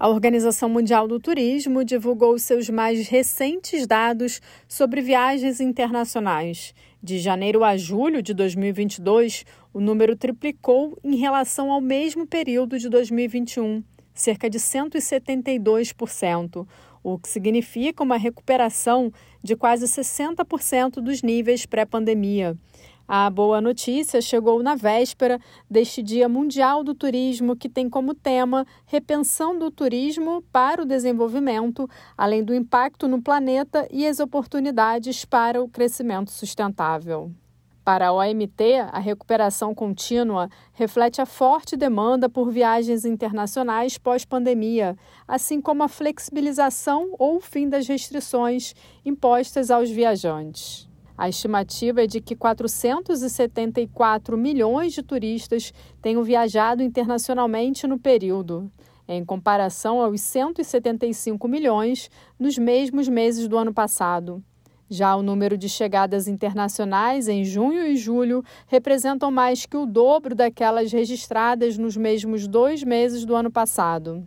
A Organização Mundial do Turismo divulgou seus mais recentes dados sobre viagens internacionais. De janeiro a julho de 2022, o número triplicou em relação ao mesmo período de 2021, cerca de 172%, o que significa uma recuperação de quase 60% dos níveis pré-pandemia. A boa notícia chegou na véspera deste Dia Mundial do Turismo, que tem como tema Repensando o Turismo para o Desenvolvimento, além do impacto no planeta e as oportunidades para o crescimento sustentável. Para a OMT, a recuperação contínua reflete a forte demanda por viagens internacionais pós-pandemia, assim como a flexibilização ou fim das restrições impostas aos viajantes. A estimativa é de que 474 milhões de turistas tenham viajado internacionalmente no período, em comparação aos 175 milhões nos mesmos meses do ano passado. Já o número de chegadas internacionais em junho e julho representam mais que o dobro daquelas registradas nos mesmos dois meses do ano passado.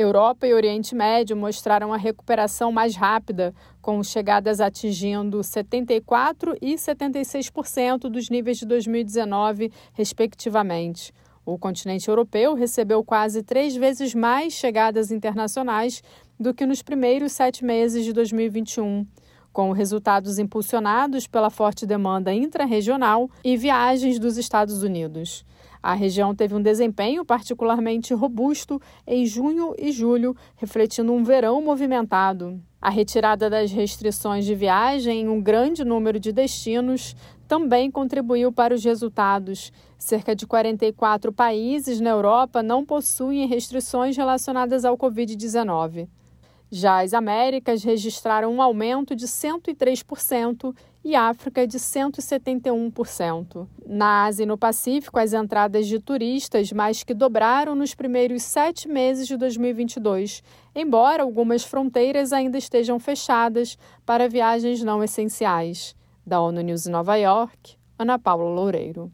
Europa e Oriente Médio mostraram a recuperação mais rápida, com chegadas atingindo 74% e 76% dos níveis de 2019, respectivamente. O continente europeu recebeu quase três vezes mais chegadas internacionais do que nos primeiros sete meses de 2021 com resultados impulsionados pela forte demanda intrarregional e viagens dos Estados Unidos. A região teve um desempenho particularmente robusto em junho e julho, refletindo um verão movimentado. A retirada das restrições de viagem em um grande número de destinos também contribuiu para os resultados. Cerca de 44 países na Europa não possuem restrições relacionadas ao Covid-19. Já as Américas registraram um aumento de 103% e África de 171%. Na Ásia e no Pacífico, as entradas de turistas mais que dobraram nos primeiros sete meses de 2022, embora algumas fronteiras ainda estejam fechadas para viagens não essenciais. Da ONU News em Nova York, Ana Paula Loureiro.